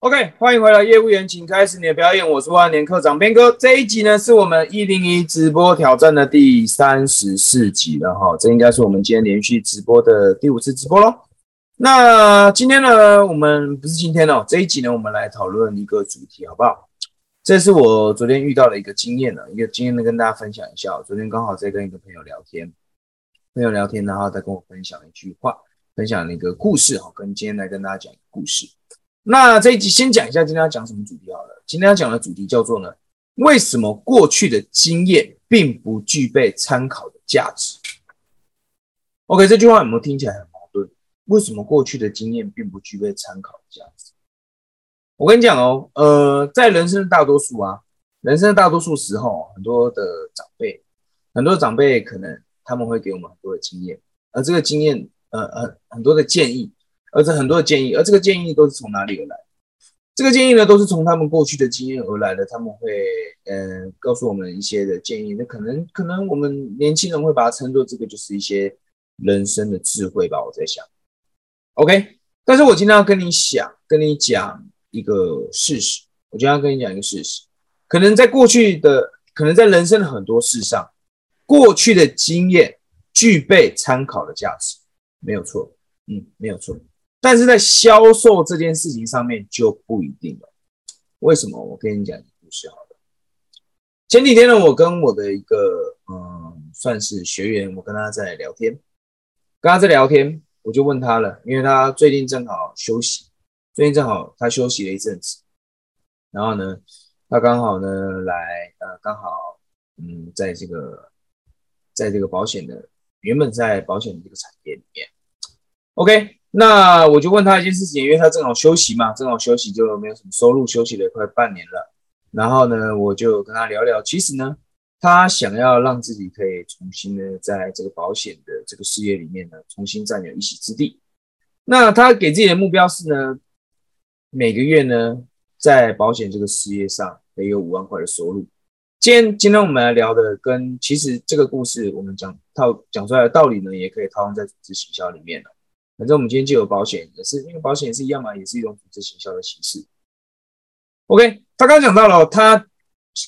OK，欢迎回来，业务员，请开始你的表演。我是万年课长边哥。这一集呢，是我们一零一直播挑战的第三十四集了哈。这应该是我们今天连续直播的第五次直播喽。那今天呢，我们不是今天哦，这一集呢，我们来讨论一个主题，好不好？这是我昨天遇到的一个经验呢，一个经验呢，跟大家分享一下。昨天刚好在跟一个朋友聊天，朋友聊天，然后他跟我分享一句话，分享了一个故事哈，跟今天来跟大家讲一个故事。那这一集先讲一下今天要讲什么主题好了。今天要讲的主题叫做呢，为什么过去的经验并不具备参考的价值？OK，这句话有没有听起来很矛盾？为什么过去的经验并不具备参考的价值？我跟你讲哦，呃，在人生的大多数啊，人生的大多数时候，很多的长辈，很多长辈可能他们会给我们很多的经验，而这个经验，呃呃，很多的建议。而且很多的建议，而这个建议都是从哪里而来？这个建议呢，都是从他们过去的经验而来的。他们会，嗯，告诉我们一些的建议。那可能，可能我们年轻人会把它称作这个就是一些人生的智慧吧。我在想，OK。但是我今天要跟你想，跟你讲一个事实。我今天要跟你讲一个事实。可能在过去的，可能在人生的很多事上，过去的经验具备参考的价值，没有错。嗯，没有错。但是在销售这件事情上面就不一定了，为什么？我跟你讲一个故事好了。前几天呢，我跟我的一个嗯，算是学员，我跟他在聊天，跟他在聊天，我就问他了，因为他最近正好休息，最近正好他休息了一阵子，然后呢，他刚好呢来呃，刚好嗯，在这个在这个保险的原本在保险的这个产业里面，OK。那我就问他一件事情，因为他正好休息嘛，正好休息就没有什么收入，休息了快半年了。然后呢，我就跟他聊聊，其实呢，他想要让自己可以重新呢，在这个保险的这个事业里面呢，重新占有一席之地。那他给自己的目标是呢，每个月呢，在保险这个事业上得有五万块的收入。今天今天我们来聊的，跟其实这个故事我们讲套讲出来的道理呢，也可以套用在组织行销里面了。反正我们今天就有保险，也是因为保险也是一样嘛，也是一种组织行销的形式。OK，他刚讲到了，他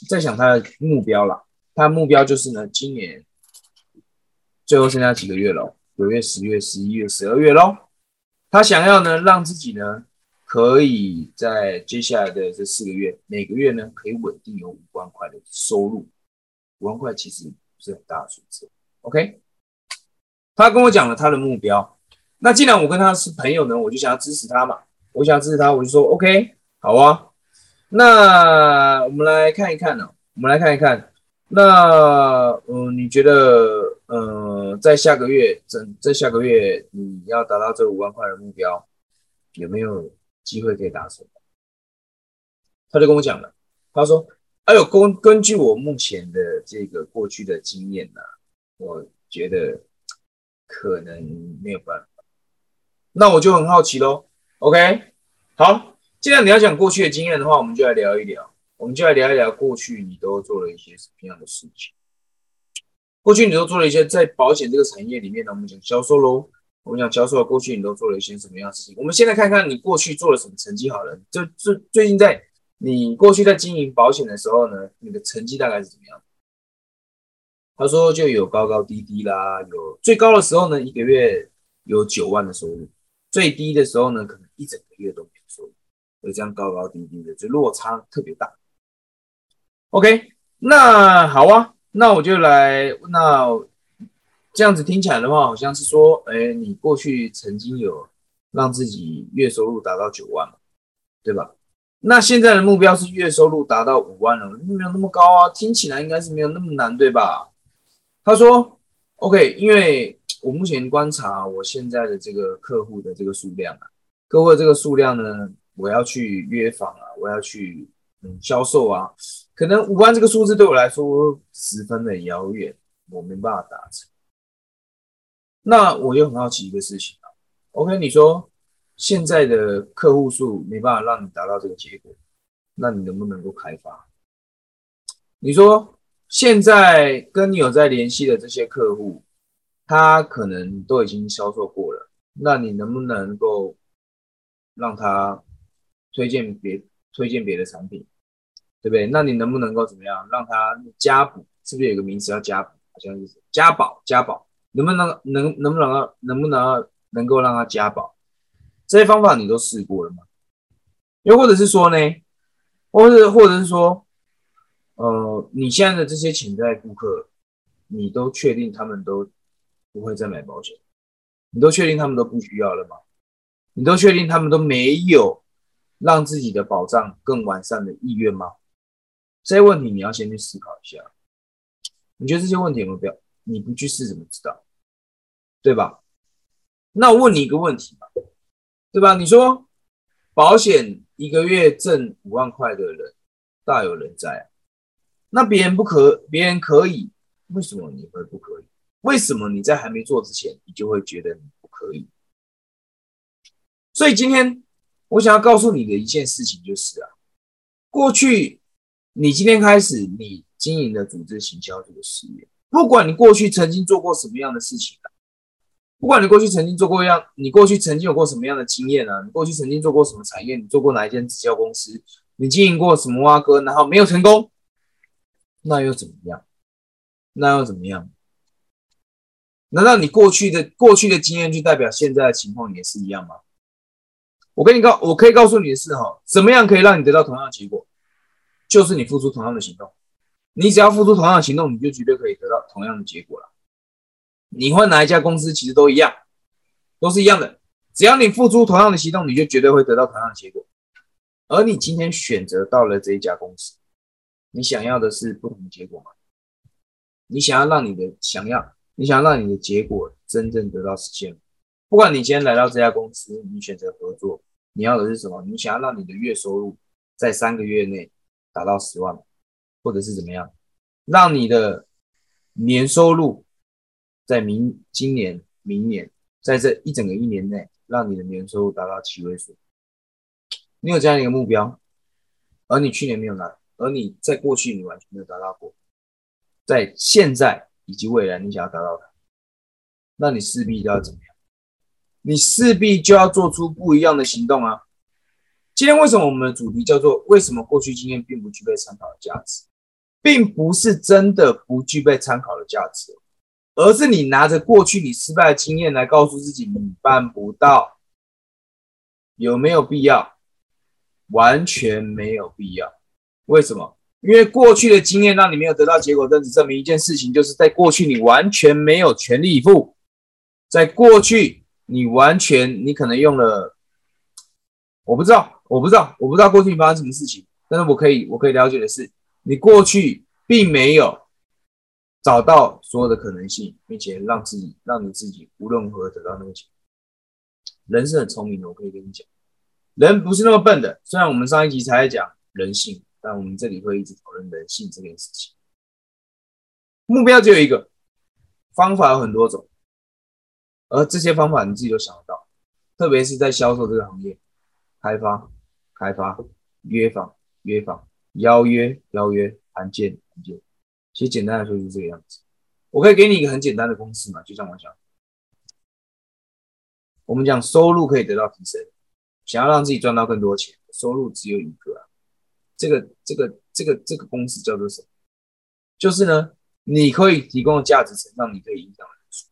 在想他的目标了。他的目标就是呢，今年最后剩下几个月了，九月、十月、十一月、十二月喽。他想要呢，让自己呢，可以在接下来的这四个月，每个月呢，可以稳定有五万块的收入。五万块其实不是很大的数字。OK，他跟我讲了他的目标。那既然我跟他是朋友呢，我就想要支持他嘛。我想要支持他，我就说 OK，好啊。那我们来看一看呢，我们来看一看。那嗯，你觉得呃，在下个月，整在下个月你要达到这五万块的目标，有没有机会可以达成？他就跟我讲了，他说：“哎呦，根根据我目前的这个过去的经验呢，我觉得可能没有办法。”那我就很好奇喽，OK，好，既然你要讲过去的经验的话，我们就来聊一聊，我们就来聊一聊过去你都做了一些什么样的事情。过去你都做了一些在保险这个产业里面呢，我们讲销售喽，我们讲销售，过去你都做了一些什么样的事情？我们现在看看你过去做了什么成绩好了，就最最近在你过去在经营保险的时候呢，你的成绩大概是怎么样？他说就有高高低低啦，有最高的时候呢，一个月有九万的收入。最低的时候呢，可能一整个月都没有收入，就这样高高低低的，就落差特别大。OK，那好啊，那我就来，那这样子听起来的话，好像是说，哎，你过去曾经有让自己月收入达到九万嘛，对吧？那现在的目标是月收入达到五万了，没有那么高啊，听起来应该是没有那么难，对吧？他说，OK，因为。我目前观察我现在的这个客户的这个数量啊，客户的这个数量呢，我要去约访啊，我要去嗯销售啊，可能五万这个数字对我来说十分的遥远，我没办法达成。那我就很好奇一个事情啊，OK，你说现在的客户数没办法让你达到这个结果，那你能不能够开发？你说现在跟你有在联系的这些客户？他可能都已经销售过了，那你能不能够让他推荐别推荐别的产品，对不对？那你能不能够怎么样让他加补？是不是有个名词叫加补？好像是加保加保，能不能能能不能能不能能够让他加保？这些方法你都试过了吗？又或者是说呢？或者或者是说，呃，你现在的这些潜在顾客，你都确定他们都不会再买保险？你都确定他们都不需要了吗？你都确定他们都没有让自己的保障更完善的意愿吗？这些问题你要先去思考一下。你觉得这些问题有没有必要？你不去试怎么知道？对吧？那我问你一个问题吧，对吧？你说保险一个月挣五万块的人大有人在，那别人不可，别人可以，为什么你会不可以？为什么你在还没做之前，你就会觉得你不可以？所以今天我想要告诉你的一件事情就是啊，过去你今天开始你经营的组织行销这个事业，不管你过去曾经做过什么样的事情啊，不管你过去曾经做过样，你过去曾经有过什么样的经验啊，你过去曾经做过什么产业，你做过哪一间直销公司，你经营过什么蛙哥，然后没有成功，那又怎么样？那又怎么样？难道你过去的过去的经验就代表现在的情况也是一样吗？我跟你告，我可以告诉你的是哈，怎么样可以让你得到同样的结果，就是你付出同样的行动。你只要付出同样的行动，你就绝对可以得到同样的结果了。你换哪一家公司其实都一样，都是一样的。只要你付出同样的行动，你就绝对会得到同样的结果。而你今天选择到了这一家公司，你想要的是不同的结果吗？你想要让你的想要，你想让你的结果真正得到实现？不管你今天来到这家公司，你选择合作，你要的是什么？你想要让你的月收入在三个月内达到十万，或者是怎么样？让你的年收入在明今年、明年，在这一整个一年内，让你的年收入达到七位数。你有这样一个目标，而你去年没有拿，而你在过去你完全没有达到过，在现在以及未来你想要达到它，那你势必就要怎么样？你势必就要做出不一样的行动啊！今天为什么我们的主题叫做“为什么过去经验并不具备参考的价值”，并不是真的不具备参考的价值，而是你拿着过去你失败的经验来告诉自己你办不到，有没有必要？完全没有必要。为什么？因为过去的经验让你没有得到结果，但只证明一件事情，就是在过去你完全没有全力以赴，在过去。你完全，你可能用了，我不知道，我不知道，我不知道过去发生什么事情，但是我可以，我可以了解的是，你过去并没有找到所有的可能性，并且让自己，让你自己无论如何得到那个钱。人是很聪明的，我可以跟你讲，人不是那么笨的。虽然我们上一集才在讲人性，但我们这里会一直讨论人性这件事情。目标只有一个，方法有很多种。而这些方法你自己都想得到，特别是在销售这个行业，开发、开发、约访、约访、邀约、邀约、函件、函件，其实简单来说就是这个样子。我可以给你一个很简单的公式嘛，就像我讲，我们讲收入可以得到提升，想要让自己赚到更多钱，收入只有一个啊，这个、这个、这个、这个公式叫做什么？就是呢，你可以提供的价值乘上你可以影响的人数。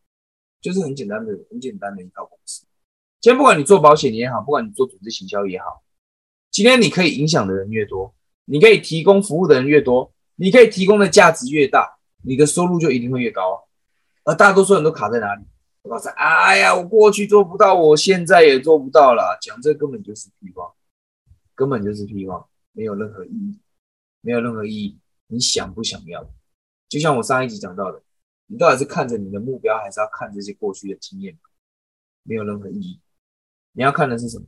就是很简单的、很简单的一套公式。今天不管你做保险也好，不管你做组织行销也好，今天你可以影响的人越多，你可以提供服务的人越多，你可以提供的价值越大，你的收入就一定会越高。而大多数人都卡在哪里？哇塞！哎呀，我过去做不到，我现在也做不到了。讲这根本就是屁话，根本就是屁话，没有任何意义，没有任何意义。你想不想要？就像我上一集讲到的。你到底是看着你的目标，还是要看这些过去的经验？没有任何意义。你要看的是什么？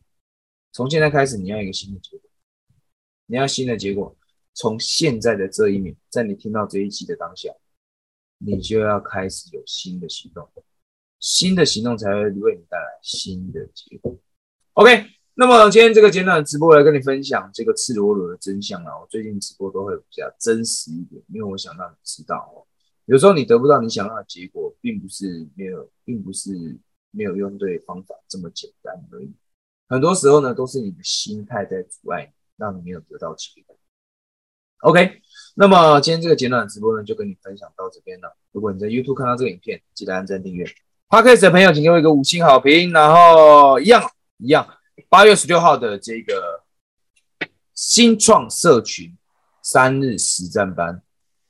从现在开始，你要一个新的结果。你要新的结果，从现在的这一秒，在你听到这一期的当下，你就要开始有新的行动。新的行动才会为你带来新的结果。OK，那么今天这个简短的直播来跟你分享这个赤裸裸的真相啊！我最近直播都会比较真实一点，因为我想让你知道哦。有时候你得不到你想要的结果，并不是没有，并不是没有用对方法这么简单而已。很多时候呢，都是你的心态在阻碍你，让你没有得到结果。OK，那么今天这个简短的直播呢，就跟你分享到这边了。如果你在 YouTube 看到这个影片，记得按赞订阅。Podcast 的朋友，请给我一个五星好评。然后一样一样，八月十六号的这个新创社群三日实战班，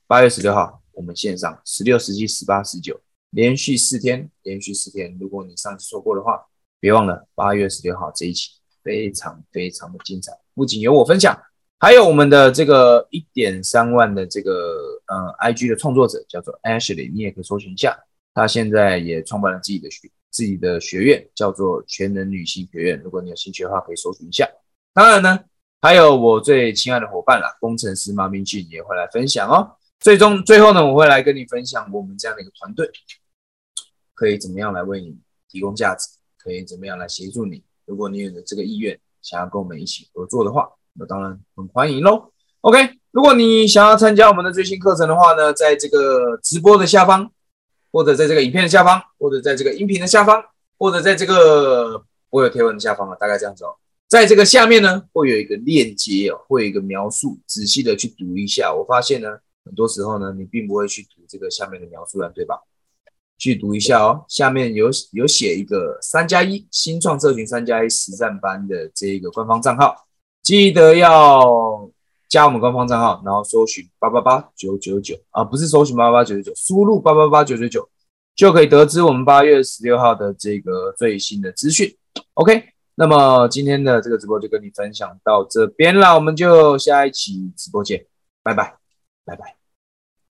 八月十六号我们线上十六、十七、十八、十九，连续四天，连续四天。如果你上次错过的话，别忘了八月十六号这一期非常非常的精彩，不仅有我分享，还有我们的这个一点三万的这个呃 IG 的创作者叫做 Ashley，你也可以搜寻一下。他现在也创办了自己的学自己的学院，叫做全能女性学院。如果你有兴趣的话，可以搜寻一下。当然呢，还有我最亲爱的伙伴啦，工程师马明俊也会来分享哦。最终最后呢，我会来跟你分享我们这样的一个团队，可以怎么样来为你提供价值，可以怎么样来协助你。如果你有这个意愿，想要跟我们一起合作的话，那当然很欢迎喽。OK，如果你想要参加我们的最新课程的话呢，在这个直播的下方。或者在这个影片的下方，或者在这个音频的下方，或者在这个我有贴文的下方啊，大概这样子哦。在这个下面呢，会有一个链接哦，会有一个描述，仔细的去读一下。我发现呢，很多时候呢，你并不会去读这个下面的描述栏，对吧？去读一下哦。下面有有写一个三加一新创社群三加一实战班的这一个官方账号，记得要。加我们官方账号，然后搜寻八八八九九九啊，不是搜寻八八八九九九，输入八八八九九九就可以得知我们八月十六号的这个最新的资讯。OK，那么今天的这个直播就跟你分享到这边了，我们就下一期直播见，拜拜，拜拜。